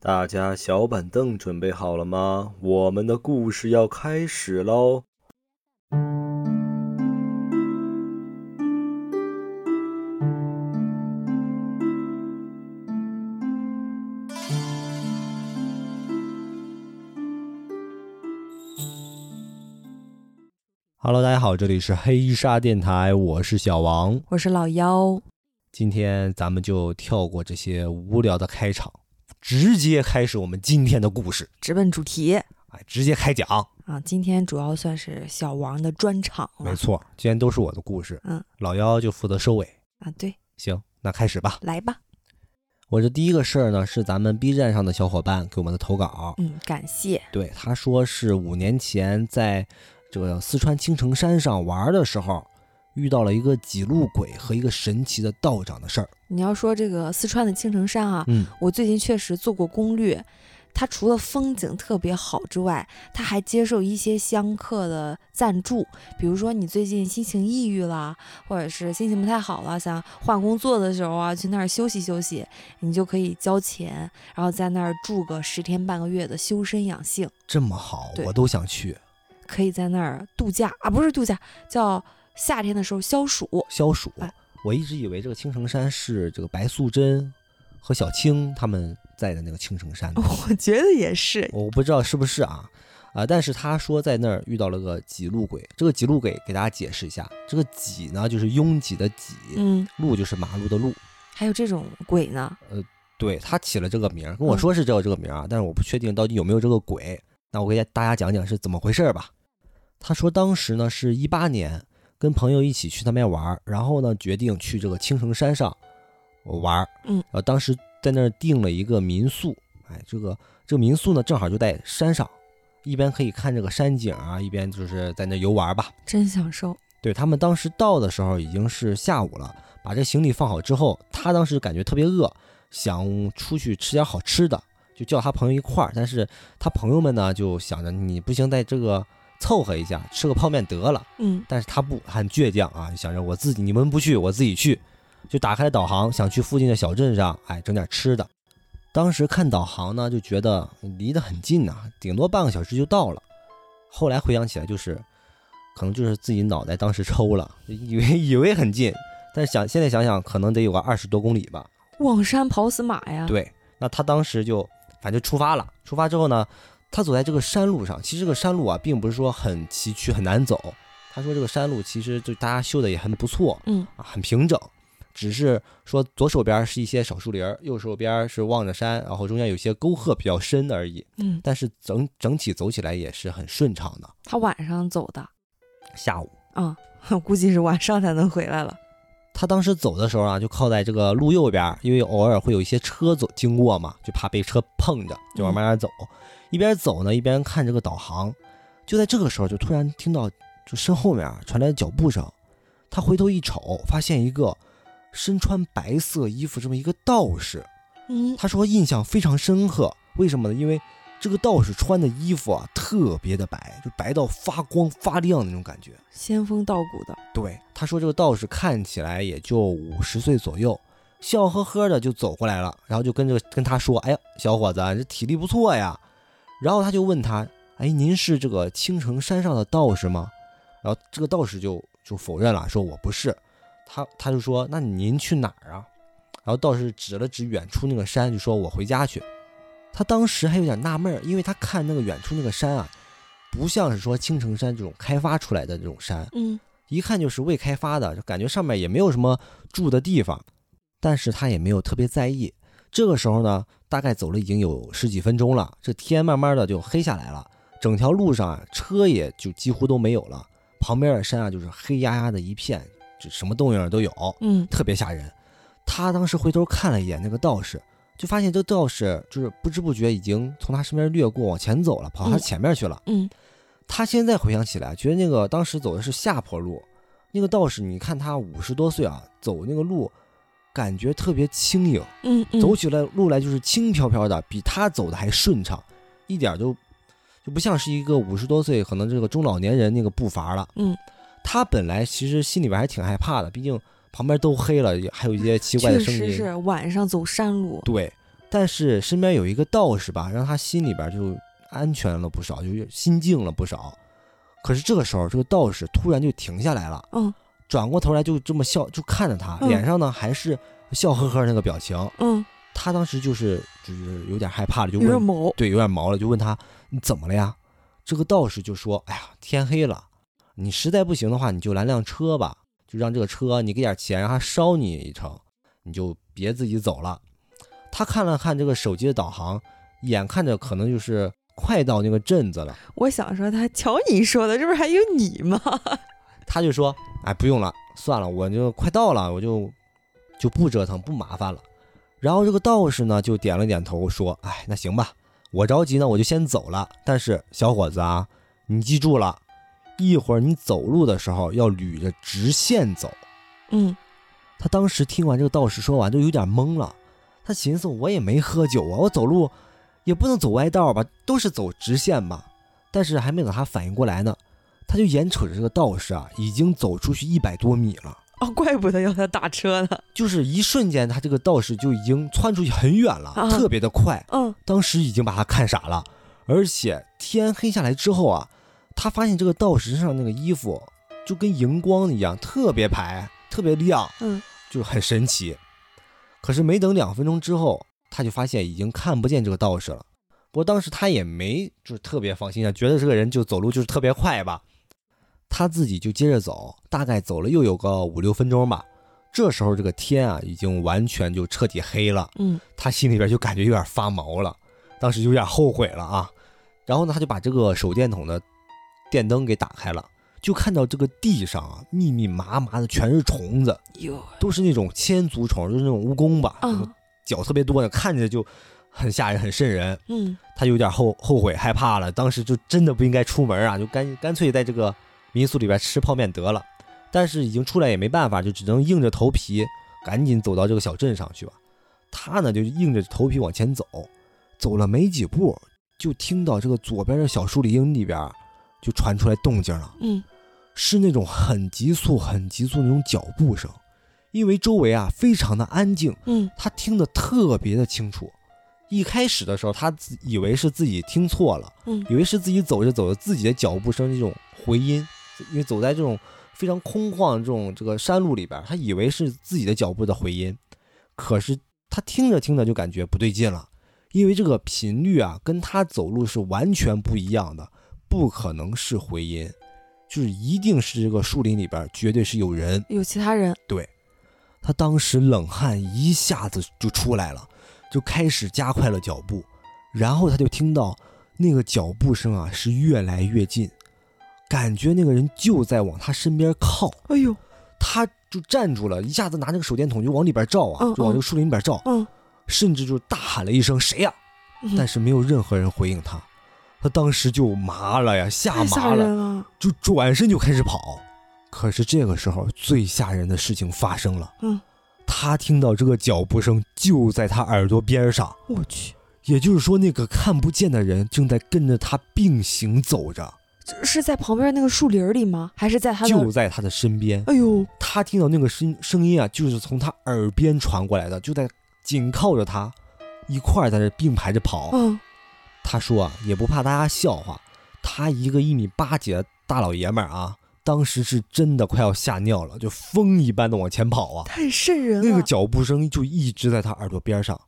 大家小板凳准备好了吗？我们的故事要开始喽！Hello，大家好，这里是黑鲨电台，我是小王，我是老妖。今天咱们就跳过这些无聊的开场。直接开始我们今天的故事，直奔主题，哎，直接开讲啊！今天主要算是小王的专场没错，今天都是我的故事，嗯，老幺就负责收尾啊。对，行，那开始吧，来吧。我这第一个事儿呢，是咱们 B 站上的小伙伴给我们的投稿，嗯，感谢。对，他说是五年前在这个四川青城山上玩的时候。遇到了一个几路鬼和一个神奇的道长的事儿。你要说这个四川的青城山啊，嗯，我最近确实做过攻略，它除了风景特别好之外，它还接受一些香客的赞助。比如说你最近心情抑郁了，或者是心情不太好了，想换工作的时候啊，去那儿休息休息，你就可以交钱，然后在那儿住个十天半个月的修身养性。这么好，我都想去。可以在那儿度假啊，不是度假，叫。夏天的时候消暑，消暑。我一直以为这个青城山是这个白素贞和小青他们在的那个青城山。我觉得也是，我不知道是不是啊啊！但是他说在那儿遇到了个几路鬼。这个几路鬼给大家解释一下，这个几呢就是拥挤的挤，嗯，路就是马路的路。还有这种鬼呢？呃，对他起了这个名，跟我说是叫这个名啊，但是我不确定到底有没有这个鬼。那我给大家讲讲是怎么回事吧。他说当时呢是一八年。跟朋友一起去那边玩，然后呢，决定去这个青城山上玩。嗯，呃，当时在那儿订了一个民宿。哎，这个这个民宿呢，正好就在山上，一边可以看这个山景啊，一边就是在那游玩吧。真享受。对他们当时到的时候已经是下午了，把这行李放好之后，他当时感觉特别饿，想出去吃点好吃的，就叫他朋友一块儿。但是他朋友们呢，就想着你不行，在这个。凑合一下，吃个泡面得了。嗯，但是他不很倔强啊，想着我自己，你们不去，我自己去，就打开导航，想去附近的小镇上，哎，整点吃的。当时看导航呢，就觉得离得很近呐，顶多半个小时就到了。后来回想起来，就是可能就是自己脑袋当时抽了，以为以为很近，但是想现在想想，可能得有个二十多公里吧。望山跑死马呀！对，那他当时就反正出发了。出发之后呢？他走在这个山路上，其实这个山路啊，并不是说很崎岖很难走。他说这个山路其实就大家修的也很不错，嗯啊，很平整，只是说左手边是一些小树林，右手边是望着山，然后中间有些沟壑比较深而已。嗯，但是整整体走起来也是很顺畅的。他晚上走的，下午啊，估计是晚上才能回来了。他当时走的时候啊，就靠在这个路右边，因为偶尔会有一些车走经过嘛，就怕被车碰着，就往慢慢走。一边走呢，一边看这个导航。就在这个时候，就突然听到就身后面传来脚步声。他回头一瞅，发现一个身穿白色衣服这么一个道士。嗯，他说印象非常深刻。为什么呢？因为这个道士穿的衣服啊，特别的白，就白到发光发亮的那种感觉，仙风道骨的。对，他说这个道士看起来也就五十岁左右，笑呵呵的就走过来了，然后就跟这个跟他说：“哎呀，小伙子，这体力不错呀。”然后他就问他：“哎，您是这个青城山上的道士吗？”然后这个道士就就否认了，说我不是。他他就说：“那您去哪儿啊？”然后道士指了指远处那个山，就说：“我回家去。”他当时还有点纳闷，因为他看那个远处那个山啊，不像是说青城山这种开发出来的这种山，嗯，一看就是未开发的，就感觉上面也没有什么住的地方。但是他也没有特别在意。这个时候呢，大概走了已经有十几分钟了，这天慢慢的就黑下来了，整条路上啊车也就几乎都没有了，旁边的山啊就是黑压压的一片，就什么动静都有，嗯，特别吓人。他当时回头看了一眼那个道士，就发现这道士就是不知不觉已经从他身边掠过，往前走了，跑他前面去了。嗯，他现在回想起来，觉得那个当时走的是下坡路，那个道士你看他五十多岁啊，走那个路。感觉特别轻盈，嗯，走起来路来就是轻飘飘的，比他走的还顺畅，一点都就不像是一个五十多岁可能这个中老年人那个步伐了。嗯，他本来其实心里边还挺害怕的，毕竟旁边都黑了，还有一些奇怪的声音。确实是晚上走山路。对，但是身边有一个道士吧，让他心里边就安全了不少，就心静了不少。可是这个时候，这个道士突然就停下来了，嗯转过头来就这么笑，就看着他，嗯脸上呢还是笑呵呵那个表情。嗯，他当时就是就是有点害怕了，就问，有点毛。对，有点毛了，就问他你怎么了呀？这个道士就说：“哎呀，天黑了，你实在不行的话，你就拦辆车吧，就让这个车你给点钱，让他捎你一程，你就别自己走了。”他看了看这个手机的导航，眼看着可能就是快到那个镇子了，我想说他，瞧你说的，这不是还有你吗？他就说：“哎，不用了，算了，我就快到了，我就就不折腾，不麻烦了。”然后这个道士呢就点了点头，说：“哎，那行吧，我着急呢，我就先走了。但是小伙子啊，你记住了，一会儿你走路的时候要捋着直线走。嗯，”他当时听完这个道士说完，就有点懵了。他寻思：我也没喝酒啊，我走路也不能走歪道吧，都是走直线吧。但是还没等他反应过来呢，他就眼瞅着这个道士啊，已经走出去一百多米了。哦，怪不得要他打车呢。就是一瞬间，他这个道士就已经窜出去很远了，啊特别的快。嗯当时已经把他看傻了，而且天黑下来之后啊，他发现这个道士身上那个衣服就跟荧光一样，特别白，特别亮，嗯，就很神奇。可是没等两分钟之后，他就发现已经看不见这个道士了。不过当时他也没就是特别放心啊，觉得这个人就走路就是特别快吧，他自己就接着走，大概走了又有个五六分钟吧。这时候这个天啊，已经完全就彻底黑了。嗯他心里边就感觉有点发毛了，当时有点后悔了啊。然后呢，他就把这个手电筒的电灯给打开了，就看到这个地上啊，密密麻麻的全是虫子，都是那种千足虫，就是那种蜈蚣吧，嗯脚特别多的，看着就很吓人，很瘆人。嗯他有点后后悔害怕了，当时就真的不应该出门啊，就干干脆在这个民宿里边吃泡面得了。但是已经出来也没办法，就只能硬着头皮赶紧走到这个小镇上去吧。他呢就硬着头皮往前走，走了没几步，就听到这个左边的小树林里边就传出来动静了，嗯是那种很急促、很急促那种脚步声。因为周围啊非常的安静，嗯他听得特别的清楚。一开始的时候，他自以为是自己听错了，嗯以为是自己走着走着自己的脚步声这种回音，因为走在这种非常空旷的这种这个山路里边，他以为是自己的脚步的回音。可是他听着听着就感觉不对劲了，因为这个频率啊跟他走路是完全不一样的，不可能是回音，就是一定是这个树林里边绝对是有人。有其他人。对他当时冷汗一下子就出来了，就开始加快了脚步，然后他就听到那个脚步声啊是越来越近，感觉那个人就在往他身边靠，哎呦，他就站住了，一下子拿那个手电筒就往里边照啊，嗯就往这个树林里边照，嗯，甚至就大喊了一声“谁呀”，嗯但是没有任何人回应他，他当时就麻了呀，吓麻了，了。就转身就开始跑。可是这个时候，最吓人的事情发生了。嗯，他听到这个脚步声就在他耳朵边上，我去，也就是说，那个看不见的人正在跟着他并行走着，这是在旁边那个树林里吗？还是在他的？就在他的身边。哎呦，他听到那个声声音啊，就是从他耳边传过来的，就在紧靠着他，一块儿在这并排着跑。嗯他说啊，也不怕大家笑话，他一个一米八几的大老爷们儿啊，当时是真的快要吓尿了，就风一般的往前跑啊。太瘆人了。那个脚步声就一直在他耳朵边上，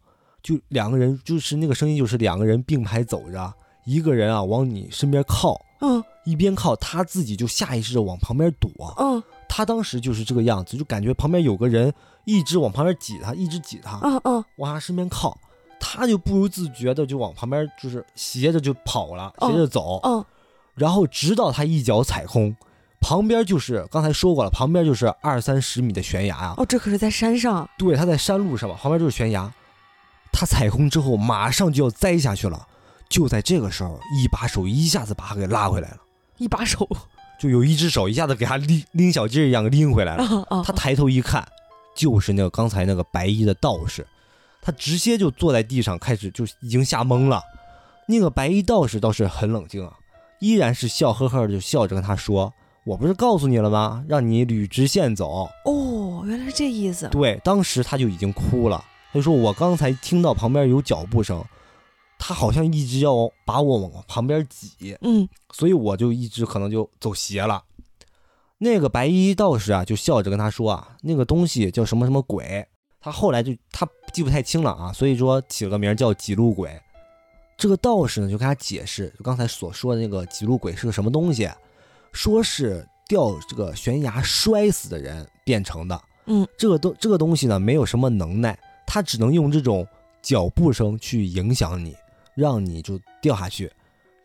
就两个人，就是那个声音，就是两个人并排走着，一个人啊往你身边靠，嗯一边靠他自己就下意识的往旁边躲。嗯他当时就是这个样子，就感觉旁边有个人一直往旁边挤他，一直挤他，嗯嗯往他身边靠，他就不由自觉的就往旁边就是斜着就跑了，哦斜着走，嗯然后直到他一脚踩空，旁边就是刚才说过了，旁边就是二三十米的悬崖啊。哦，这可是在山上。对，他在山路上嘛，旁边就是悬崖。他踩空之后，马上就要栽下去了。就在这个时候，一把手一下子把他给拉回来了，一把手，就有一只手一下子给他拎拎小鸡儿一样拎回来了。他抬头一看，就是那个刚才那个白衣的道士，他直接就坐在地上，开始就已经吓懵了。那个白衣道士倒是很冷静啊，依然是笑呵呵的就笑着跟他说：“我不是告诉你了吗？让你捋直线走。哦，原来是这意思。对，当时他就已经哭了，他就说我刚才听到旁边有脚步声，他好像一直要把我往旁边挤，嗯，所以我就一直可能就走斜了。那个白衣道士啊，就笑着跟他说啊，那个东西叫什么什么鬼，他后来就他记不太清了啊，所以说起了个名叫几路鬼。这个道士呢，就跟他解释，就刚才所说的那个几路鬼是个什么东西，说是掉这个悬崖摔死的人变成的。嗯，这个东这个东西呢，没有什么能耐，他只能用这种脚步声去影响你，让你就掉下去。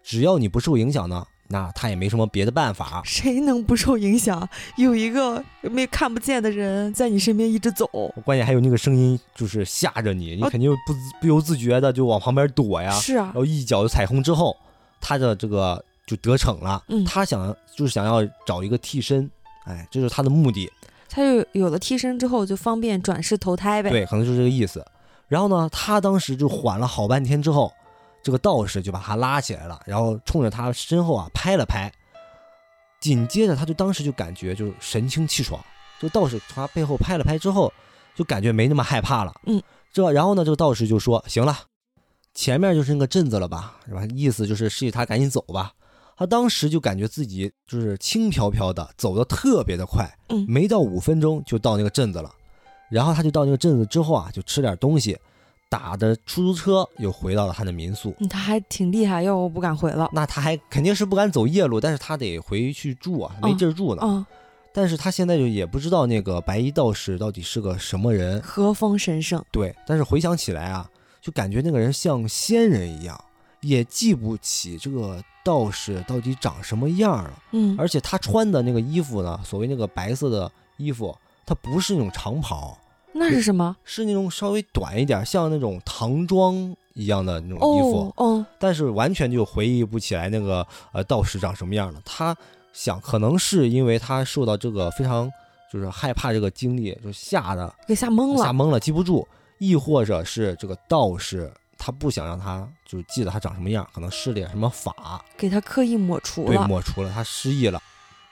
只要你不受影响呢，那他也没什么别的办法。谁能不受影响？有一个没看不见的人在你身边一直走，关键还有那个声音，就是吓着你，你哦肯定不自不由自觉的就往旁边躲呀。是啊然，后一脚就踩空之后，他的这个就得逞了。嗯他想就是想要找一个替身，哎，这就是他的目的。他就有了替身之后，就方便转世投胎呗。，对，可能就是这个意思。然后呢，他当时就缓了好半天之后，这个道士就把他拉起来了，然后冲着他身后啊拍了拍。紧接着，他就当时就感觉就是神清气爽。这个道士从他背后拍了拍之后，就感觉没那么害怕了。嗯，这然后呢，这个道士就说：“行了，前面就是那个镇子了吧，是吧？意思就是示意他赶紧走吧。”他当时就感觉自己就是轻飘飘的，走的特别的快，嗯没到五分钟就到那个镇子了。然后他就到那个镇子之后啊，就吃点东西，打的出租车又回到了他的民宿。嗯，他还挺厉害，要我不敢回了。那他还肯定是不敢走夜路，但是他得回去住啊，没地儿住呢。嗯，但是他现在就也不知道那个白衣道士到底是个什么人，和风神圣。对。但是回想起来啊，就感觉那个人像仙人一样，也记不起这个道士到底长什么样了。嗯，而且他穿的那个衣服呢，所谓那个白色的衣服，它不是那种长袍，那是什么？是那种稍微短一点，像那种唐装一样的那种衣服。哦哦，但是完全就回忆不起来那个呃道士长什么样了。他想，可能是因为他受到这个非常就是害怕这个经历，就吓得给吓懵了。吓懵了，记不住，亦或者是这个道士他不想让他就记得他长什么样，可能施了点什么法，给他刻意抹除了对，抹除了，他失忆了，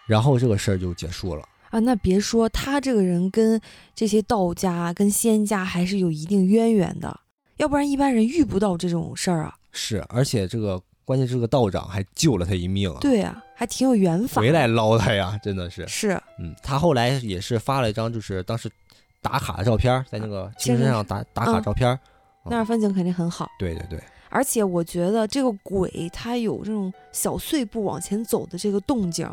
然后这个事儿就结束了。啊！那别说他这个人跟这些道家、跟仙家还是有一定渊源的，要不然一般人遇不到这种事儿啊。是，而且这个关键这个道长还救了他一命啊，对啊，还挺有缘法。回来捞他呀，真的是。是，嗯，他后来也是发了一张就是当时打卡的照片儿，在那个青山上打打卡嗯照片儿。那儿风景肯定很好。对对对，而且我觉得这个鬼他有这种小碎步往前走的这个动静，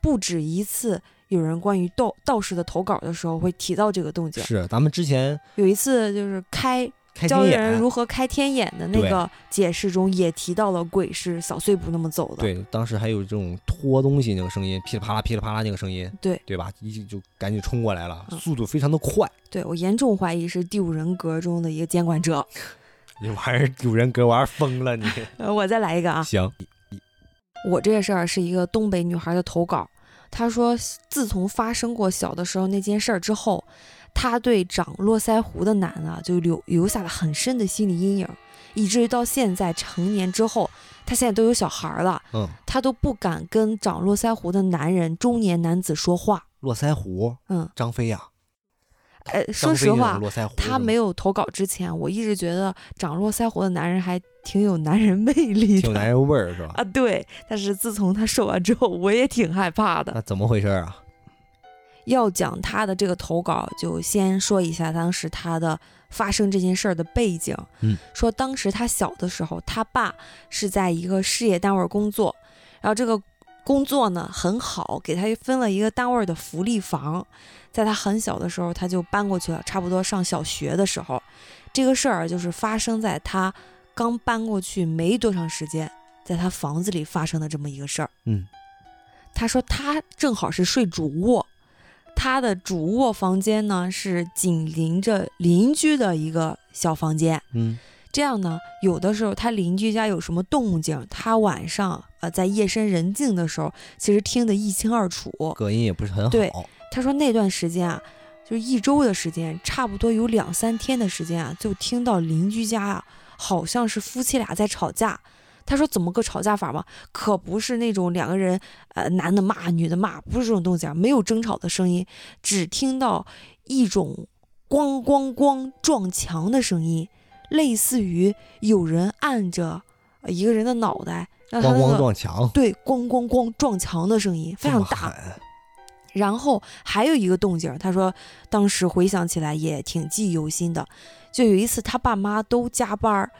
不止一次。有人关于道道士的投稿的时候会提到这个动静。是咱们之前有一次就是开教人，如何开天眼的那个解释中也提到了鬼是扫碎步那么走的。对，当时还有这种拖东西那个声音，噼里啪啦噼里啪啦那个声音，对对吧？一就赶紧冲过来了，嗯速度非常的快。对我严重怀疑是第五人格中的一个监管者。你玩意儿有人格玩疯了你。呃，我再来一个啊，行，我这个事儿是一个东北女孩的投稿，她说自从发生过小的时候那件事儿之后，他对长络腮胡的男啊就留留下了很深的心理阴影，以至于到现在成年之后，他现在都有小孩儿了，嗯，他都不敢跟长络腮胡的男人中年男子说话。络腮胡，嗯，张飞呀、呃，说实话，络腮胡，她没有投稿之前，我一直觉得长络腮胡的男人还挺有男人魅力的。挺有男人味儿是吧？啊，对，但是自从他瘦完之后，我也挺害怕的。那怎么回事啊？要讲他的这个投稿，就先说一下当时他的发生这件事儿的背景。嗯，说当时他小的时候，他爸是在一个事业单位工作，然后这个工作呢很好，给他分了一个单位的福利房。在他很小的时候，他就搬过去了，差不多上小学的时候，这个事儿就是发生在他刚搬过去没多长时间，在他房子里发生的这么一个事儿。嗯，他说他正好是睡主卧，他的主卧房间呢是紧邻着邻居的一个小房间。嗯，这样呢，有的时候他邻居家有什么动静，他晚上呃在夜深人静的时候，其实听得一清二楚。隔音也不是很好。对他说那段时间啊，就是一周的时间，差不多有两三天的时间啊，就听到邻居家啊，好像是夫妻俩在吵架。他说怎么个吵架法嘛？可不是那种两个人，呃，男的骂，女的骂，不是这种动静，没有争吵的声音，只听到一种咣咣咣撞墙的声音，类似于有人按着一个人的脑袋，让他咣咣撞墙，对咣咣咣撞墙的声音非常大。然后还有一个动静儿，他说当时回想起来也挺记忆犹新的。就有一次他爸妈都加班儿，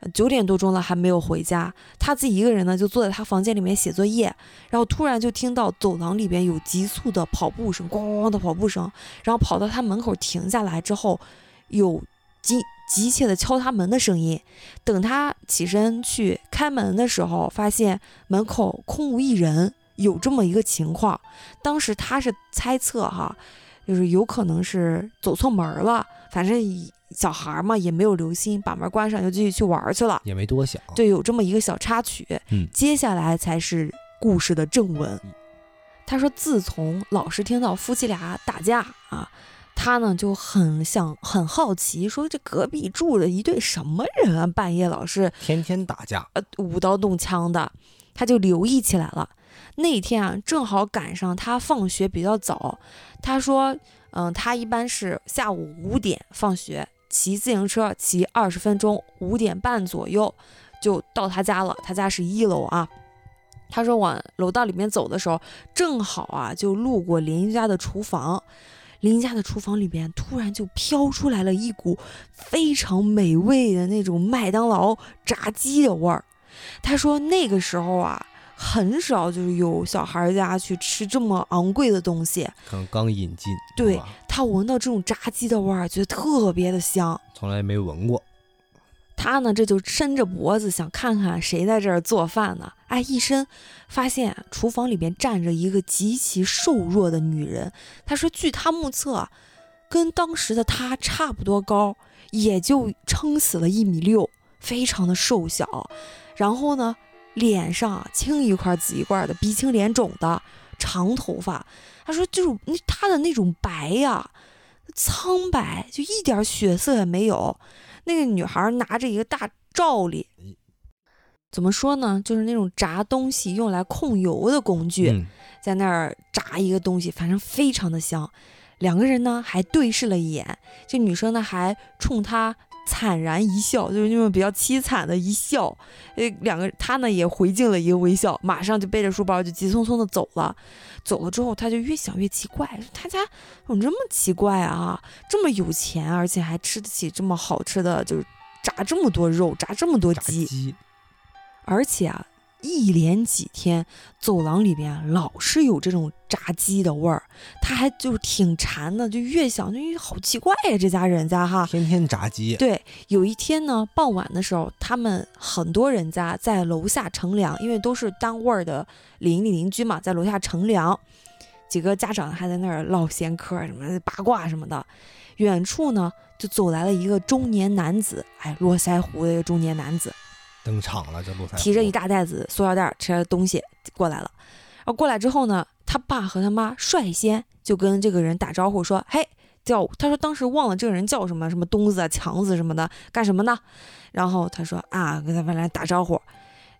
呃九点多钟了还没有回家，他自己一个人呢就坐在他房间里面写作业，然后突然就听到走廊里边有急促的跑步声，咣咣咣的跑步声，然后跑到他门口停下来之后，有急急切的敲他门的声音。等他起身去开门的时候，发现门口空无一人，有这么一个情况。当时他是猜测哈，就是有可能是走错门了，反正小孩嘛也没有留心，把门关上就继续去玩去了。也没多想，对，有这么一个小插曲。嗯接下来才是故事的正文。他说，自从老是听到夫妻俩打架啊，他呢就很想很好奇，说这隔壁住着一对什么人啊，半夜老是天天打架，呃舞刀弄枪的，他就留意起来了。那天啊，正好赶上他放学比较早。他说，嗯，他一般是下午五点放学，骑自行车骑二十分钟，五点半左右就到他家了。他家是一楼啊。他说往楼道里面走的时候，正好啊就路过邻居家的厨房，邻居家的厨房里边突然就飘出来了一股非常美味的那种麦当劳炸鸡的味儿。他说那个时候啊，很少就是有小孩家去吃这么昂贵的东西。可能刚引进，对他闻到这种炸鸡的味儿，觉得特别的香。从来没闻过，他呢，这就伸着脖子想看看谁在这儿做饭呢。哎，一伸发现厨房里边站着一个极其瘦弱的女人。他说，据他目测，跟当时的他差不多高，也就撑死了一米六，非常的瘦小。然后呢，脸上青一块紫一块的，鼻青脸肿的，长头发。他说，就是那他的那种白呀、苍白，就一点血色也没有。那个女孩拿着一个大罩里，怎么说呢？就是那种炸东西用来控油的工具，嗯，在那儿炸一个东西，反正非常的香。两个人呢还对视了一眼，这女生呢还冲他惨然一笑，就是那种比较凄惨的一笑。呃，两个他呢也回敬了一个微笑，马上就背着书包就急匆匆的走了。走了之后，他就越想越奇怪，他家怎么这么奇怪啊？这么有钱，而且还吃得起这么好吃的，就是炸这么多肉，炸这么多鸡。鸡，而且啊，一连几天走廊里边老是有这种炸鸡的味儿，他还就是挺馋的，就越想就越好奇怪呀、这家人家哈。天天炸鸡，对，有一天呢，傍晚的时候，他们很多人家在楼下乘凉，因为都是单位儿的邻里邻居嘛，在楼下乘凉，几个家长还在那儿唠闲嗑儿，什么八卦什么的。远处呢，就走来了一个中年男子，哎，络腮胡的一个中年男子，登场了，这路才提着一大袋子塑料袋儿，吃着东西过来了。然后过来之后呢，他爸和他妈率先就跟这个人打招呼说：“嘿，叫他说当时忘了这个人叫什么，什么东子啊、强子什么的，干什么呢？”然后他说：“啊，跟他们来打招呼。”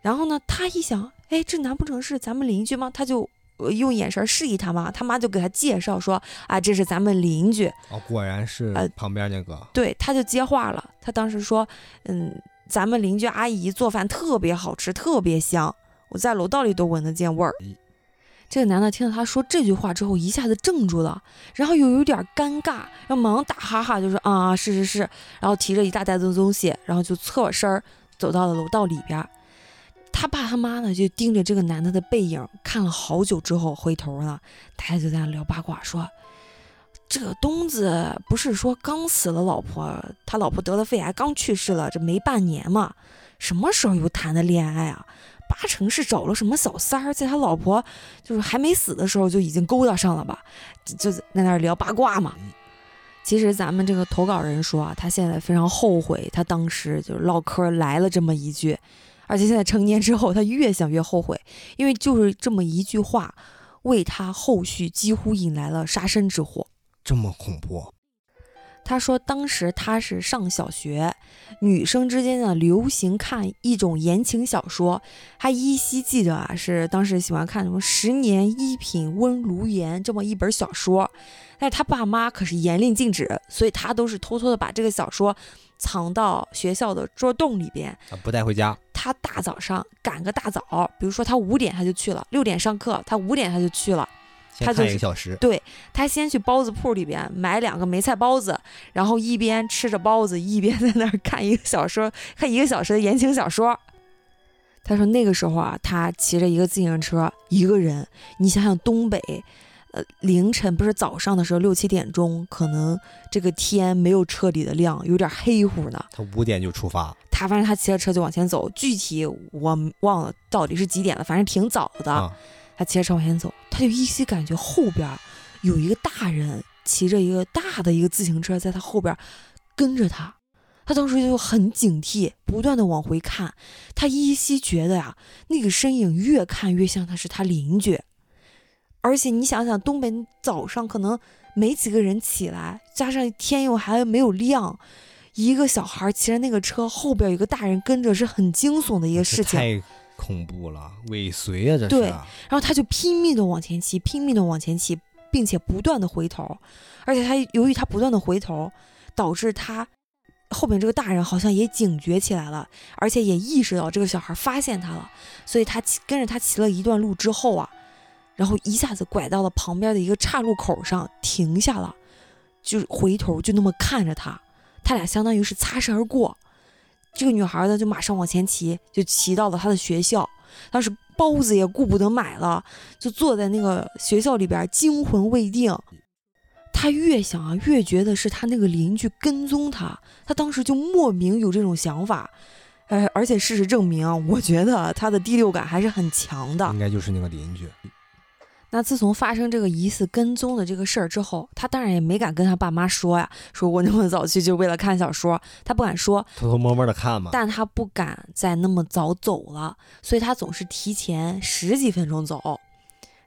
然后呢，他一想，哎，这难不成是咱们邻居吗？他就呃用眼神示意他妈，他妈就给他介绍说：“啊，这是咱们邻居。”哦，果然是呃旁边那个，对，他就接话了。他当时说：“嗯，咱们邻居阿姨做饭特别好吃，特别香，我在楼道里都闻得见味儿。”这个男的听到他说这句话之后，一下子怔住了，然后又有点尴尬，然后忙打哈哈，就说：“啊，是是是。”然后提着一大袋子东西，然后就侧身儿走到了楼道里边儿。他爸他妈呢，就盯着这个男的的背影看了好久之后，回头呢，大家就在那聊八卦，说这个东子不是说刚死了老婆，他老婆得了肺癌，刚去世了，这没半年嘛，什么时候又谈的恋爱啊？八成是找了什么小三儿，在他老婆就是还没死的时候就已经勾搭上了吧？就在那儿聊八卦嘛。其实咱们这个投稿人说啊，他现在非常后悔，他当时就是唠嗑来了这么一句，而且现在成年之后，他越想越后悔，因为就是这么一句话，为他后续几乎引来了杀身之祸。这么恐怖，他说当时他是上小学，女生之间呢流行看一种言情小说，他依稀记得啊是当时喜欢看什么《十年一品温如言》这么一本小说，但是他爸妈可是严令禁止，所以他都是偷偷的把这个小说藏到学校的桌洞里边。啊，不带回家。他大早上赶个大早，比如说他五点他就去了，六点上课，他五点他就去了。先看一个小时，对他先去包子铺里边买两个梅菜包子，然后一边吃着包子，一边在那儿看一个小说，看一个小时的言情小说。他说那个时候啊，他骑着一个自行车，一个人。你想想东北，呃，凌晨不是早上的时候六七点钟，可能这个天没有彻底的亮，有点黑乎呢。他五点就出发，他反正他骑着车就往前走，具体我忘了到底是几点了，反正挺早的。他骑着车往前走，他就依稀感觉后边有一个大人骑着一个大的一个自行车在他后边跟着他。他当时就很警惕，不断的往回看。他依稀觉得呀，那个身影越看越像他是他邻居。而且你想想，东北早上可能没几个人起来，加上天又还没有亮，一个小孩骑着那个车后边有个大人跟着，是很惊悚的一个事情。恐怖了，尾随啊，这是。对，然后他就拼命的往前骑，拼命的往前骑，并且不断的回头，而且他由于他不断的回头，导致他后面这个大人好像也警觉起来了，而且也意识到这个小孩发现他了，所以他骑跟着他骑了一段路之后啊，然后一下子拐到了旁边的一个岔路口上停下了，就回头就那么看着他，他俩相当于是擦身而过。这个女孩呢，就马上往前骑，就骑到了她的学校。当时包子也顾不得买了，就坐在那个学校里边，惊魂未定。他越想啊，越觉得是他那个邻居跟踪他。他当时就莫名有这种想法。哎，而且事实证明，我觉得他的第六感还是很强的。应该就是那个邻居。那自从发生这个疑似跟踪的这个事儿之后，他当然也没敢跟他爸妈说呀，说我那么早去就为了看小说，他不敢说，偷偷摸摸的看嘛。但他不敢再那么早走了，所以他总是提前十几分钟走。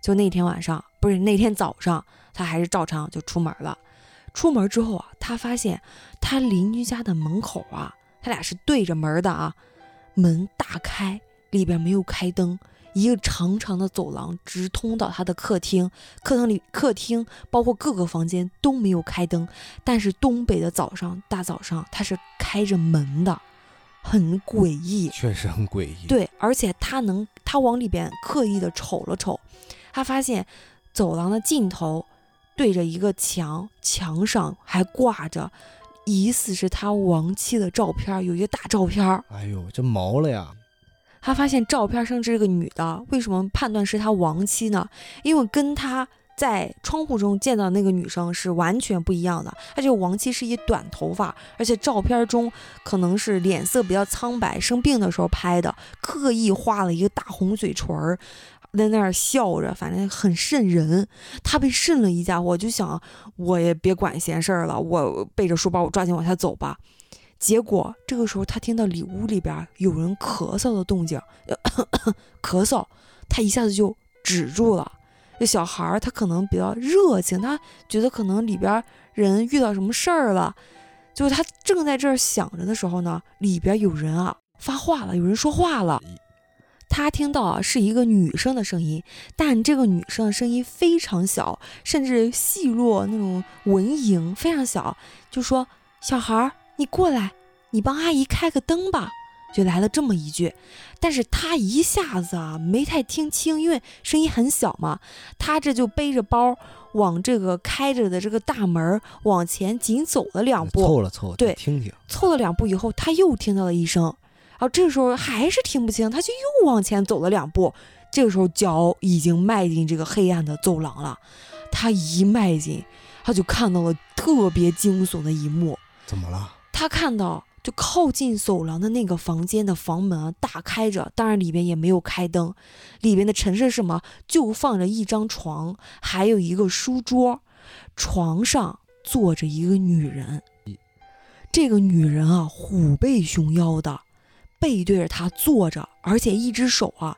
就那天晚上，不是那天早上，他还是照常就出门了。出门之后啊，他发现他邻居家的门口啊，他俩是对着门的啊，门大开，里边没有开灯。一个长长的走廊直通到他的客厅，客厅里客厅包括各个房间都没有开灯，但是东北的早上大早上他是开着门的，很诡异，确实很诡异。对，而且他能他往里边刻意的瞅了瞅，他发现走廊的尽头对着一个墙，墙上还挂着疑似是他亡妻的照片，有一个大照片。哎呦，这毛了呀！他发现照片上这个女的，为什么判断是他亡妻呢？因为跟他在窗户中见到那个女生是完全不一样的。他这个亡妻是一短头发，而且照片中可能是脸色比较苍白，生病的时候拍的，刻意画了一个大红嘴唇儿，在那儿笑着，反正很瘆人。他被瘆了一下，我就想，我也别管闲事儿了，我背着书包，我抓紧往下走吧。结果这个时候，他听到里屋里边有人咳嗽的动静，咳嗽，他一下子就止住了。这小孩儿他可能比较热情，他觉得可能里边人遇到什么事儿了。就是他正在这儿想着的时候呢，里边有人啊发话了，有人说话了。他听到啊是一个女生的声音，但这个女生的声音非常小，甚至细弱那种蚊蝇非常小，就说小孩儿。你过来，你帮阿姨开个灯吧，就来了这么一句。但是他一下子啊没太听清，因为声音很小嘛。他这就背着包往这个开着的这个大门往前紧走了两步，凑了凑，对，听听，凑了两步以后，他又听到了一声，然后这个时候还是听不清，他就又往前走了两步。这个时候脚已经迈进这个黑暗的走廊了，他一迈进，他就看到了特别惊悚的一幕。怎么了？他看到，就靠近走廊的那个房间的房门大开着，当然里边也没有开灯，里边的陈设是什么？就放着一张床，还有一个书桌，床上坐着一个女人。这个女人啊，虎背熊腰的，背对着他坐着，而且一只手啊，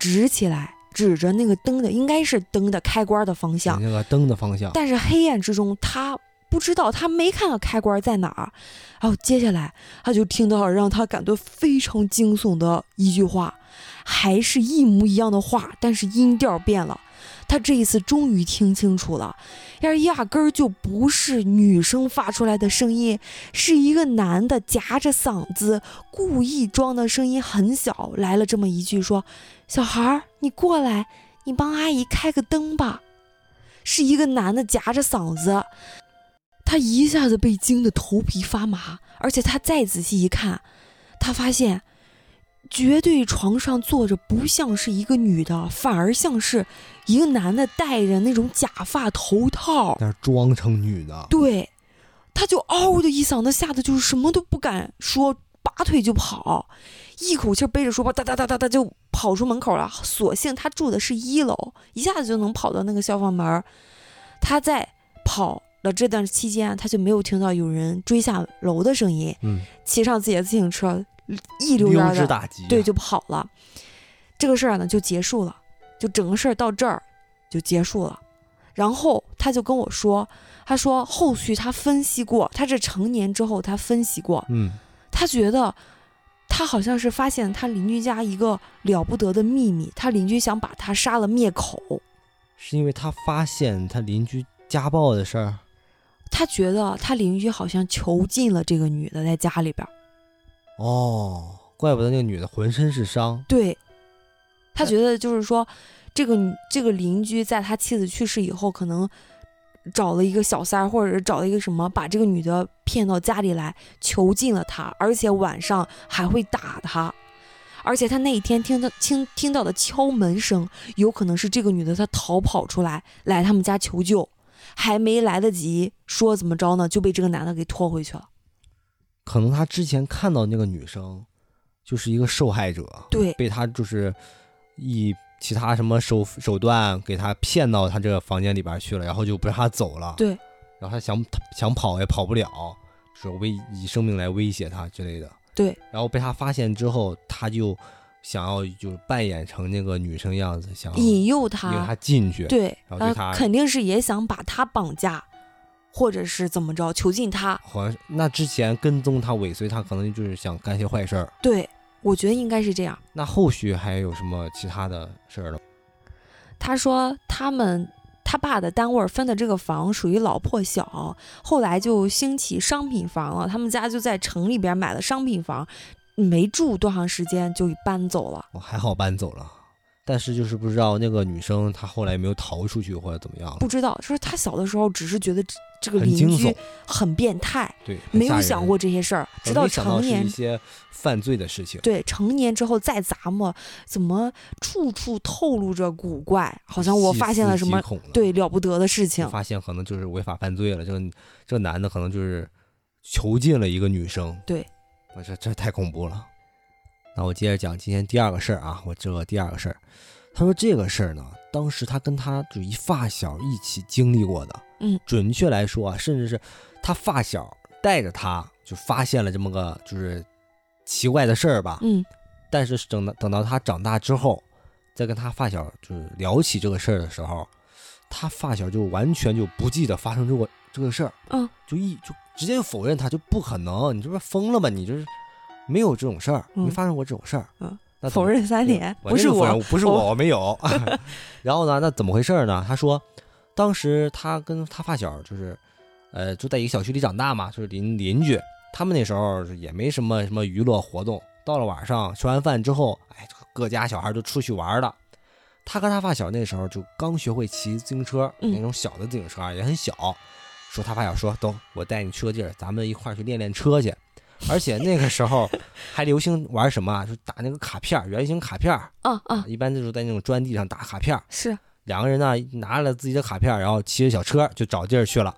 指起来，指着那个灯的，应该是灯的开关的方向，那个灯的方向。但是黑暗之中，他。不知道，他没看到开关在哪儿。然后接下来他就听到了让他感到非常惊悚的一句话，还是一模一样的话，但是音调变了。他这一次终于听清楚了，要是压根儿就不是女生发出来的声音，是一个男的夹着嗓子，故意装的声音很小，来了这么一句说：“小孩儿，你过来，你帮阿姨开个灯吧。”是一个男的夹着嗓子，他一下子被惊得头皮发麻，而且他再仔细一看，他发现。绝对床上坐着不像是一个女的，反而像是一个男的戴着那种假发头套，那是装成女的。对，他就嗷的一嗓子，吓得就是什么都不敢说，拔腿就跑，一口气背着书包哒哒哒哒哒就跑出门口了。所幸他住的是一楼，一下子就能跑到那个消防门。他在跑的这段期间，他就没有听到有人追下楼的声音。嗯，骑上自己的自行车。一溜烟的，对，就跑了。这个事儿呢就结束了，就整个事儿到这儿就结束了。然后他就跟我说，他说后续他分析过，他是成年之后他分析过，嗯，他觉得他好像是发现他邻居家一个了不得的秘密，他邻居想把他杀了灭口，是因为他发现他邻居家暴的事儿，他觉得他邻居好像囚禁了这个女的在家里边。哦，怪不得那个女的浑身是伤。对，他觉得就是说，这个这个邻居在他妻子去世以后，可能找了一个小三儿，或者是找了一个什么，把这个女的骗到家里来囚禁了她，而且晚上还会打她。而且他那一天听到听听到的敲门声，有可能是这个女的她逃跑出来来他们家求救，还没来得及说怎么着呢，就被这个男的给拖回去了。可能他之前看到那个女生，就是一个受害者，对，被他就是以其他什么手手段给他骗到他这个房间里边去了，然后就不让他走了，对，然后他想想跑也跑不了，是威以生命来威胁他之类的，对，然后被他发现之后，他就想要就是扮演成那个女生样子，想引诱他，引诱他进去，对，然后对他肯定是也想把他绑架。或者是怎么着囚禁他？好像那之前跟踪他、尾随他，可能就是想干些坏事儿。对，我觉得应该是这样。那后续还有什么其他的事儿了？他说他们他爸的单位分的这个房属于老破小，后来就兴起商品房了。他们家就在城里边买了商品房，没住多长时间就搬走了。我，还好搬走了。但是就是不知道那个女生她后来没有逃出去或者怎么样不知道，就是她小的时候只是觉得这个邻居很变态，对，没有想过这些事儿，直到成年一些犯罪的事情。对，成年之后再咂摸，怎么处处透露着古怪，好像我发现了什么对了不得的事情。发现可能就是违法犯罪了，这个这个男的可能就是囚禁了一个女生。对，我这这太恐怖了。那我接着讲今天第二个事儿啊，我这个第二个事儿，他说这个事儿呢，当时他跟他就一发小一起经历过的，嗯，准确来说啊，甚至是他发小带着他就发现了这么个就是奇怪的事儿吧，嗯，但是等到等到他长大之后，再跟他发小就是聊起这个事儿的时候，他发小就完全就不记得发生这个这个事儿，嗯，就一就直接否认他就不可能，你这不是疯了吗？你这是。没有这种事儿，没发生过这种事儿。嗯，那否认三连，不是我，不是我，我没有。然后呢，那怎么回事呢？他说，当时他跟他发小就是，呃，就在一个小区里长大嘛，就是邻邻居。他们那时候也没什么什么娱乐活动。到了晚上吃完饭之后，哎，各家小孩都出去玩了。他跟他发小那时候就刚学会骑自行车，那种小的自行车也很小。说他发小说，走，我带你去个地儿，咱们一块儿去练练车去。而且那个时候 还流行玩什么啊？就打那个卡片，圆形卡片。啊啊！一般就是在那种砖地上打卡片。是两个人呢，拿了自己的卡片，然后骑着小车就找地儿去了。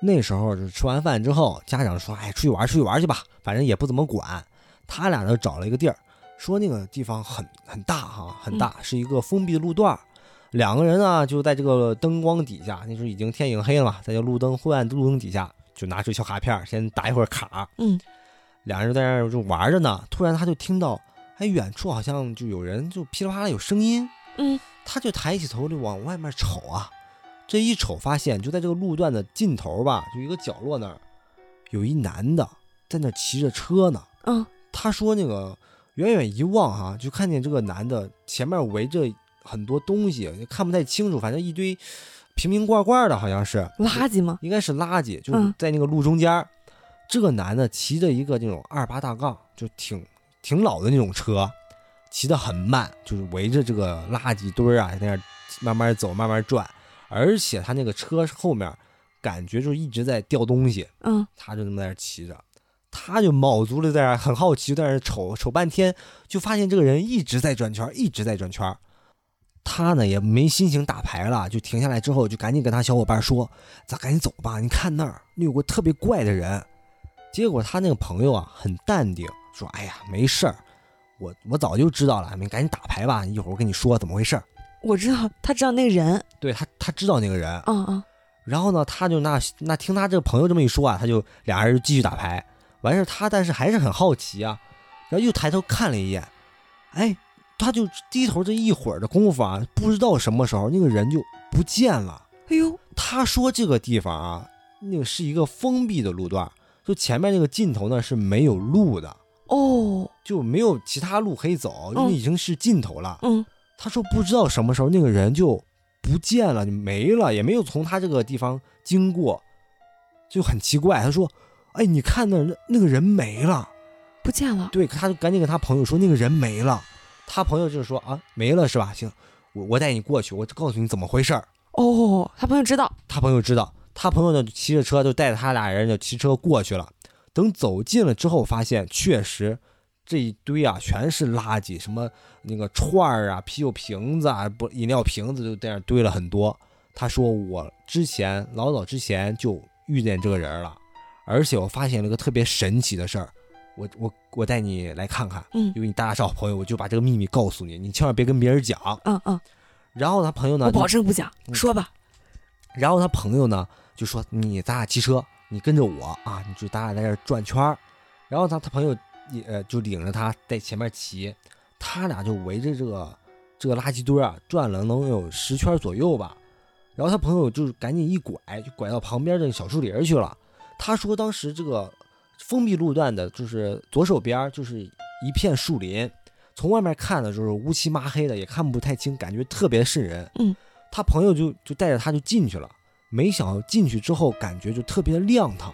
那时候就吃完饭之后，家长说：“哎，出去玩，出去玩去吧，反正也不怎么管。”他俩呢找了一个地儿，说那个地方很很大哈，很大，是一个封闭的路段。两个人呢就在这个灯光底下，那时候已经天已经黑了嘛，在这路灯昏暗路灯底下，就拿出小卡片，先打一会儿卡。嗯。两人在那儿就玩着呢，突然他就听到，哎，远处好像就有人就噼里啪啦有声音，嗯，他就抬起头就往外面瞅啊，这一瞅发现就在这个路段的尽头吧，就一个角落那儿，有一男的在那骑着车呢。嗯，他说那个远远一望哈、就看见这个男的前面围着很多东西，也看不太清楚，反正一堆瓶瓶罐罐的，好像是垃圾吗？应该是垃圾，就在那个路中间儿。这个男的骑着一个那种二八大杠，就挺挺老的那种车，骑得很慢，就是围着这个垃圾堆儿啊，在那儿慢慢走，慢慢转。而且他那个车后面感觉就一直在掉东西，嗯，他就那么在那儿骑着，他就卯足了在那儿很好奇，在那儿瞅瞅半天，就发现这个人一直在转圈，一直在转圈儿。他呢也没心情打牌了，就停下来之后就赶紧跟他小伙伴说：“咱赶紧走吧，你看那儿有个特别怪的人。”结果他那个朋友啊很淡定，说：“哎呀，没事儿，我我早就知道了，你赶紧打牌吧，一会儿我跟你说怎么回事。我知道，他知道那个人。”对他他知道那个人，嗯嗯，然后呢，他就那那听他这个朋友这么一说啊，他就俩人就继续打牌。完事儿他但是还是很好奇啊，然后又抬头看了一眼，哎，他就低头这一会儿的功夫啊，不知道什么时候那个人就不见了。哎呦，他说这个地方啊，那个是一个封闭的路段，就前面那个尽头呢是没有路的，哦，就没有其他路可以走，因为嗯已经是尽头了。嗯，他说不知道什么时候那个人就不见了，就没了，也没有从他这个地方经过，就很奇怪。他说：“哎，你看那儿那那个人没了。不见了”。对，他就赶紧跟他朋友说那个人没了。他朋友就是说啊，没了是吧？行，我我带你过去，我告诉你怎么回事儿。哦，他朋友知道。他朋友知道，他朋友呢就骑着车就带着他俩人就骑车过去了。等走近了之后，发现确实这一堆啊全是垃圾，什么那个串儿啊、啤酒瓶子啊、不饮料瓶子就在那儿堆了很多。他说我之前老早之前就遇见这个人了，而且我发现了个特别神奇的事儿。我我我带你来看看，嗯因为你大家是好朋友，我就把这个秘密告诉你，你千万别跟别人讲。嗯嗯，然后他朋友呢，我保证不讲。嗯说吧。然后他朋友呢就说：“你咱俩骑车，你跟着我啊，你就咱俩在这儿转圈儿。”然后他他朋友也呃就领着他在前面骑，他俩就围着这个这个垃圾堆啊转了能有十圈左右吧。然后他朋友就赶紧一拐，就拐到旁边这个小树林儿去了。他说当时这个封闭路段的就是左手边儿就是一片树林，从外面看的就是乌漆麻黑的，也看不太清，感觉特别瘆人。嗯，他朋友就就带着他就进去了。没想到进去之后，感觉就特别的亮堂，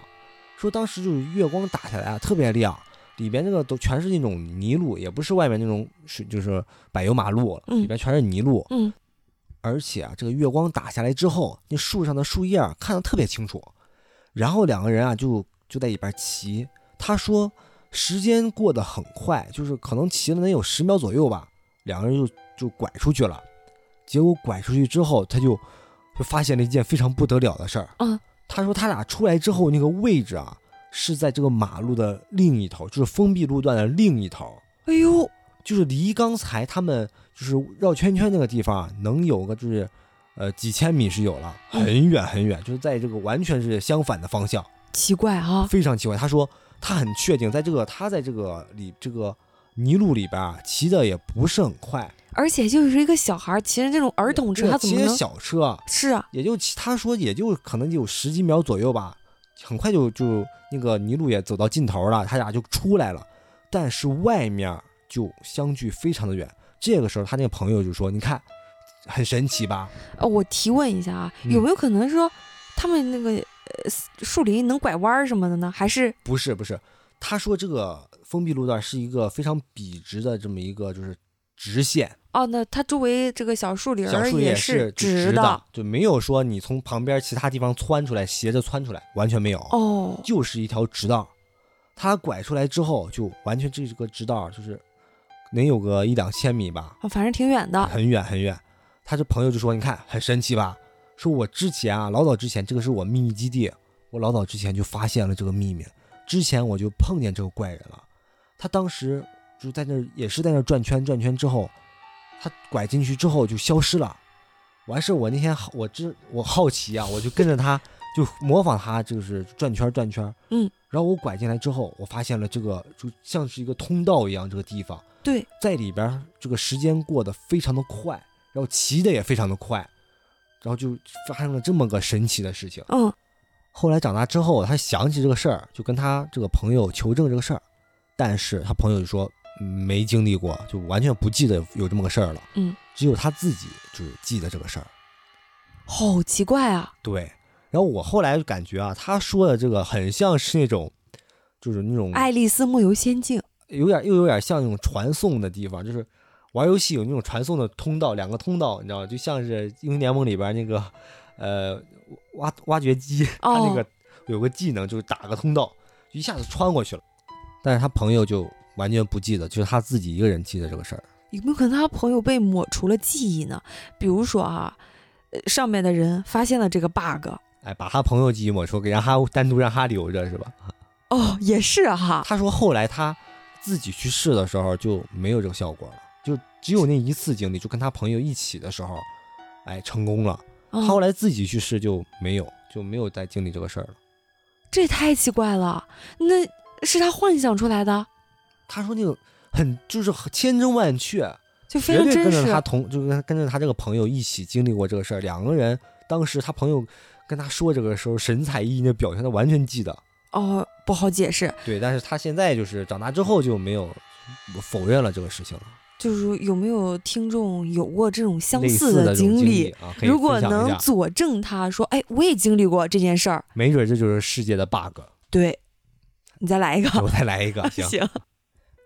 说当时就是月光打下来啊，特别亮，里边那个都全是那种泥路，也不是外面那种是就是柏油马路，嗯。里边全是泥路，嗯，而且啊，这个月光打下来之后，那树上的树叶啊看得特别清楚，然后两个人啊就就在一边骑，他说时间过得很快，就是可能骑了能有十秒左右吧，两个人就就拐出去了，结果拐出去之后，他就就发现了一件非常不得了的事儿。嗯，他说他俩出来之后，那个位置啊是在这个马路的另一头，就是封闭路段的另一头，哎呦，就是离刚才他们就是绕圈圈那个地方啊，能有个就是呃几千米是有了，嗯很远很远，就是在这个完全是相反的方向，奇怪啊。非常奇怪。他说他很确定，在这个他在这个里这个泥路里边啊，骑的也不是很快，而且就是一个小孩儿骑着这种儿童车，他怎么骑？小车？是啊，也就他说也就可能有十几秒左右吧，很快就就那个泥路也走到尽头了，他俩就出来了，但是外面就相距非常的远。这个时候他那个朋友就说：“你看，很神奇吧？呃，我提问一下啊，嗯有没有可能说他们那个呃树林能拐弯儿什么的呢？还是不是不是，他说这个封闭路段是一个非常笔直的这么一个就是直线，哦，那它周围这个小树林儿小树也是直的就没有说你从旁边其他地方窜出来斜着窜出来，完全没有。哦，就是一条直道。他拐出来之后，就完全这个直道就是能有个一两千米吧，啊反正挺远的。很远很远。他这朋友就说：“你看，很神奇吧？说我之前啊，老早之前这个是我秘密基地，我老早之前就发现了这个秘密，之前我就碰见这个怪人了。他当时就在那儿，也是在那儿转圈转圈之后，他拐进去之后就消失了。完事，我那天好，我知我好奇啊，我就跟着他，就模仿他，就是转圈转圈。嗯，然后我拐进来之后，我发现了这个就像是一个通道一样，这个地方对，在里边这个时间过得非常的快，然后骑的也非常的快。然后就发生了这么个神奇的事情。嗯后来长大之后，他想起这个事儿，就跟他这个朋友求证这个事儿，但是他朋友就说嗯没经历过，就完全不记得有这么个事儿了。嗯，只有他自己就是记得这个事儿。好奇怪啊！对，然后我后来就感觉啊，他说的这个很像是那种，就是那种爱丽丝梦游仙境，有点又有点像那种传送的地方，就是玩游戏有那种传送的通道，两个通道，你知道吗？就像是英雄联盟里边那个呃挖挖掘机，他那个有个技能就是打个通道，一下子穿过去了。但是他朋友就完全不记得，就是他自己一个人记得这个事儿。有没有可能他朋友被抹除了记忆呢？比如说啊，呃上面的人发现了这个 bug，哎，把他朋友记忆抹除，给让他单独让他留着是吧？哦，也是哈，他说后来他自己去试的时候就没有这个效果了，就只有那一次经历，就跟他朋友一起的时候，哎，成功了。他后来自己去试就没有，就没有再经历这个事儿了。这也太奇怪了，那是他幻想出来的，他说那个很就是千真万确，就非常真实跟着他。同就跟跟着他这个朋友一起经历过这个事儿。两个人当时他朋友跟他说这个时候神采奕奕的表现，他完全记得。哦，不好解释，对，但是他现在就是长大之后就没有否认了这个事情了。就是有没有听众有过这种相似似的经经历？啊，如果能佐证他说，哎，我也经历过这件事儿，没准这就是世界的 bug。对，你再来一个，我再来一个，行。行，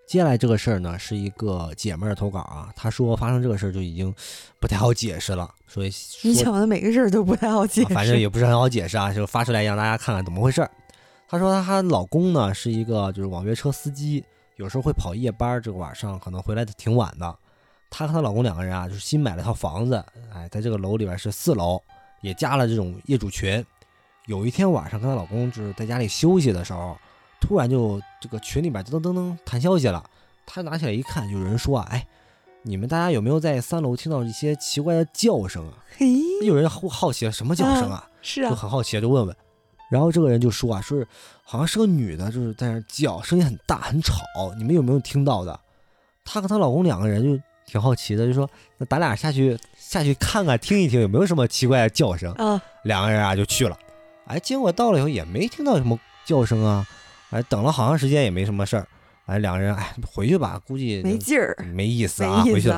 接下来这个事儿呢，是一个姐妹儿投稿啊，她说发生这个事儿就已经不太好解释了，所以、你讲的每个事儿都不太好解释，啊反正也不是很好解释啊，就发出来让大家看看怎么回事儿。她说她老公呢是一个就是网约车司机，有时候会跑夜班儿，这个晚上可能回来的挺晚的。她和她老公两个人啊，就是新买了套房子，哎，在这个楼里边是四楼，也加了这种业主群。有一天晚上跟她老公就是在家里休息的时候，突然就这个群里边噔噔噔弹消息了。她拿起来一看，有人说啊，哎，你们大家有没有在三楼听到一些奇怪的叫声啊？嘿，有人好好奇什么叫声啊？是啊，就很好奇，就问问。然后这个人就说啊，说是好像是个女的，就是在那叫，声音很大很吵，你们有没有听到的？她和她老公两个人就挺好奇的，就说那咱俩下去下去看看，听一听有没有什么奇怪的叫声。啊，两个人啊就去了，哎，结果到了以后也没听到什么叫声啊，哎，等了好长时间也没什么事儿，哎，两个人哎回去吧，估计没劲儿，没意思啊，回去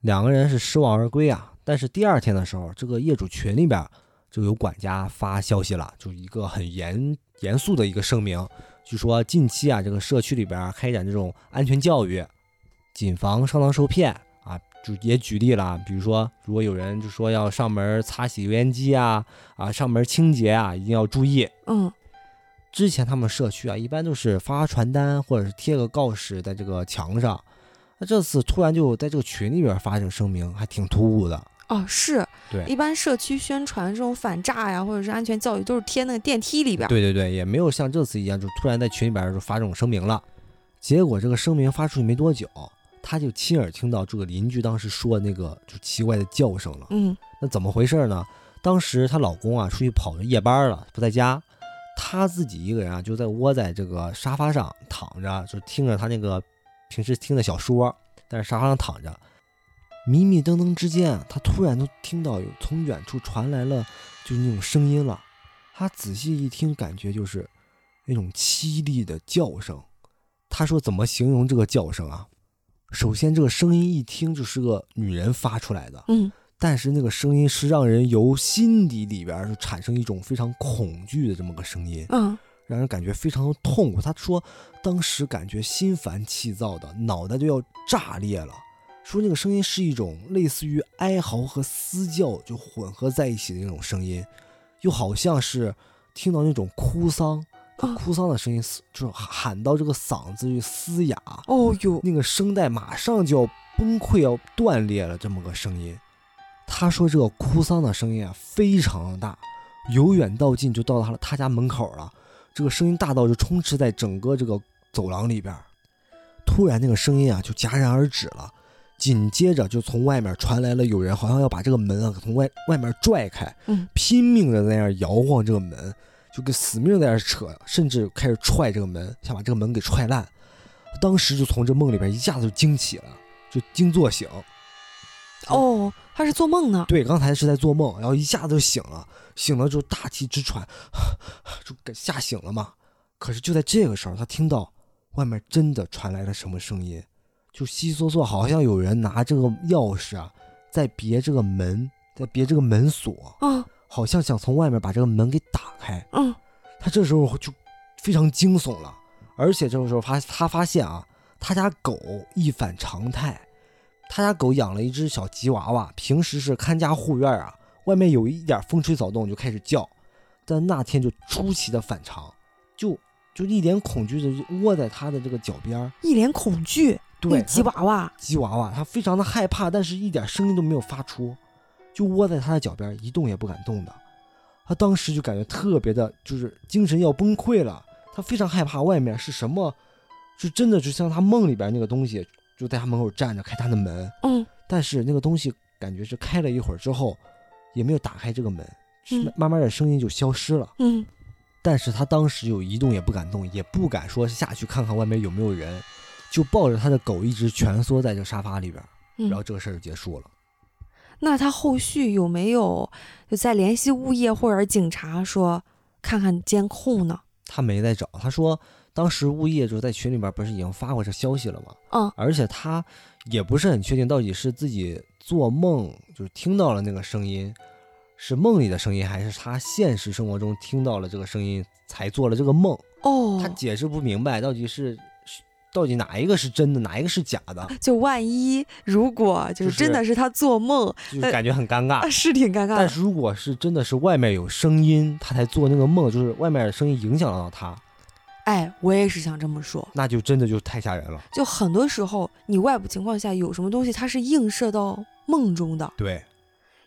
两个人是失望而归啊。但是第二天的时候，这个业主群里边就有管家发消息了，就一个很严严肃的一个声明，据说近期啊，这个社区里边开展这种安全教育，谨防上当受骗啊。就也举例了，比如说，如果有人就说要上门擦洗油烟机啊，啊，上门清洁啊，一定要注意。嗯，之前他们社区啊，一般都是发传单或者是贴个告示在这个墙上，那这次突然就在这个群里边发这个声明，还挺突兀的。哦，是，对一般社区宣传这种反诈呀，或者是安全教育，都是贴那个电梯里边，对对对，也没有像这次一样，就突然在群里边就发这种声明了。结果这个声明发出去没多久，他就亲耳听到这个邻居当时说的那个就奇怪的叫声了。嗯，那怎么回事呢？当时她老公啊出去跑夜班了，不在家，她自己一个人啊就在窝在这个沙发上躺着，就听着她那个平时听的小说，在沙发上躺着。迷迷瞪瞪之间啊，她突然就听到有从远处传来了就是那种声音了。他仔细一听，感觉就是那种凄厉的叫声。他说怎么形容这个叫声啊？首先，这个声音一听就是个女人发出来的，嗯，但是那个声音是让人由心底里边儿就产生一种非常恐惧的这么个声音，嗯，让人感觉非常的痛苦。他说，当时感觉心烦气躁的，脑袋都要炸裂了。说那个声音是一种类似于哀嚎和嘶叫就混合在一起的那种声音，又好像是听到那种哭丧，嗯哭丧的声音，就是喊到这个嗓子就嘶哑，哦哟，那个声带马上就要崩溃、要断裂了，这么个声音。他说这个哭丧的声音啊非常的大，由远到近就到他他家门口了。这个声音大到就充斥在整个这个走廊里边。突然那个声音啊就戛然而止了，紧接着就从外面传来了有人好像要把这个门啊从外外面拽开，嗯，拼命的在那儿摇晃这个门，就跟死命在那儿扯，甚至开始踹这个门，想把这个门给踹烂。当时就从这梦里边一下子就惊起了，就惊坐醒。哦，他是做梦呢。对，刚才是在做梦，然后一下子就醒了，醒了之后大气直喘，就给吓醒了嘛。可是就在这个时候，他听到外面真的传来了什么声音，就悉嗦嗦，好像有人拿这个钥匙啊，在别这个门，在别这个门锁，嗯好像想从外面把这个门给打开。嗯，他这时候就非常惊悚了，而且这个时候发他发现啊，他家狗一反常态，他家狗养了一只小吉娃娃，平时是看家护院啊，外面有一点风吹草动就开始叫，但那天就出奇的反常，就就一脸恐惧的窝在他的这个脚边，一脸恐惧。对，吉娃娃，吉娃娃，他非常的害怕，但是一点声音都没有发出，就窝在他的脚边，一动也不敢动的。他当时就感觉特别的，就是精神要崩溃了。他非常害怕外面是什么，就真的就像他梦里边那个东西，就在他门口站着开他的门，嗯但是那个东西感觉是开了一会儿之后，也没有打开这个门，嗯慢慢的声音就消失了。嗯但是他当时有一动也不敢动，也不敢说下去看看外面有没有人，就抱着他的狗一直蜷缩在这个沙发里边。嗯。然后这个事儿就结束了。那他后续有没有就再联系物业或者警察说看看监控呢？他没在找，他说当时物业就在群里边不是已经发过这消息了吗？嗯而且他也不是很确定到底是自己做梦就是听到了那个声音，是梦里的声音，还是他现实生活中听到了这个声音才做了这个梦。哦他，解释不明白到底是是到底哪一个是真的，哪一个是假的，就万一如果就就是是真的是他做梦，就是感觉很尴尬啊，。是挺尴尬的。但是如果是真的是外面有声音，他才做那个梦，就是外面的声音影响到他，哎，我也是想这么说。那就真的就太吓人了。就很多时候，你外部情况下有什么东西，它是映射到梦中的。对，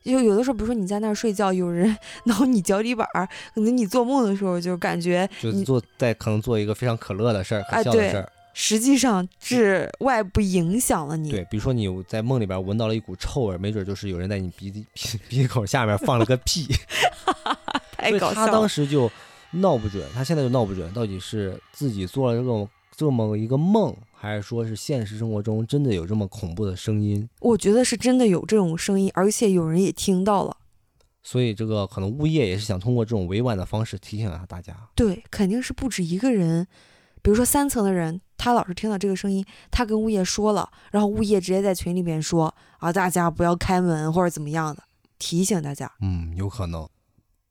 就有的时候，比如说你在那儿睡觉，有人挠你脚底板儿，可能你做梦的时候就感觉你就是做在可能做一个非常可乐的事儿、可笑的事儿。实际上是外部影响了你。对，比如说你在梦里边闻到了一股臭味儿，没准就是有人在你鼻子鼻鼻孔下面放了个屁。太搞笑了。他当时就闹不准，他现在就闹不准，到底是自己做了这种这么一个梦，还是说是现实生活中真的有这么恐怖的声音？我觉得是真的有这种声音，而且有人也听到了。所以这个可能物业也是想通过这种委婉的方式提醒一下大家。对，肯定是不止一个人。比如说三层的人，他老是听到这个声音，他跟物业说了，然后物业直接在群里面说啊，大家不要开门或者怎么样的，提醒大家。嗯，有可能。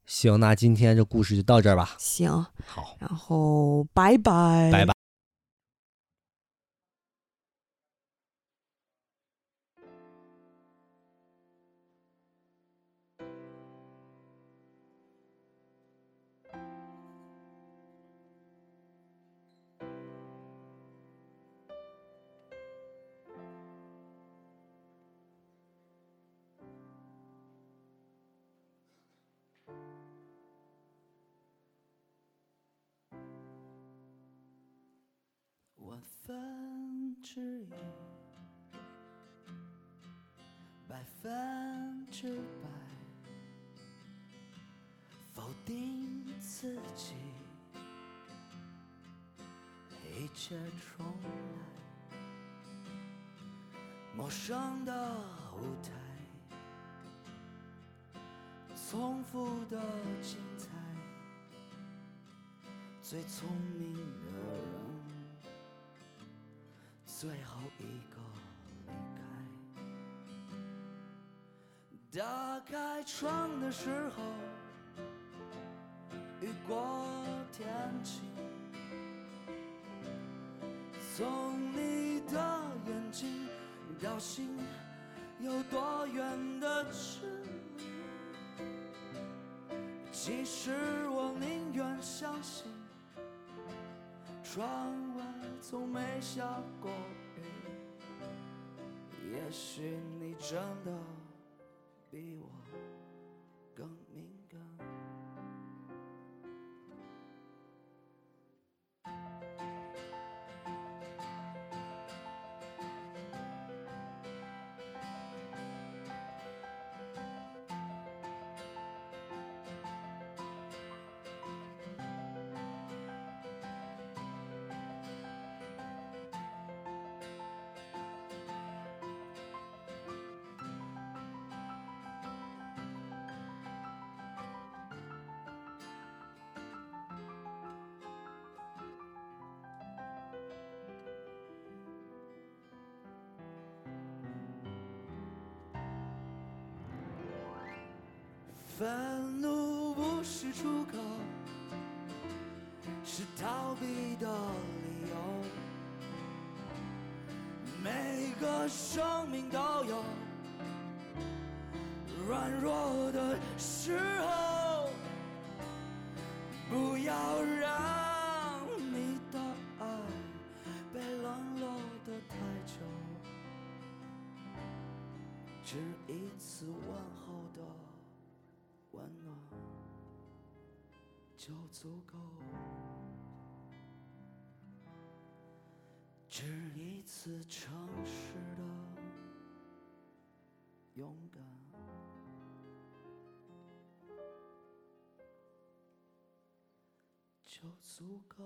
行，那今天这故事就到这儿吧。行，好，然后拜拜，拜拜。分之一，百分之百，否定自己，一切重来，陌生的舞台，重复的精彩，最聪明的人。最后一个离开。打开窗的时候，雨过天晴。从你的眼睛到心，有多远的距离？其实我宁愿相信。窗外从没下过雨，也许你真的比我更明愤怒不是出口，是逃避的理由。每个生命都有软弱的时候，不要让你的爱被冷落的太久，只一次问候的就足够。只一次诚实的勇敢，就足够。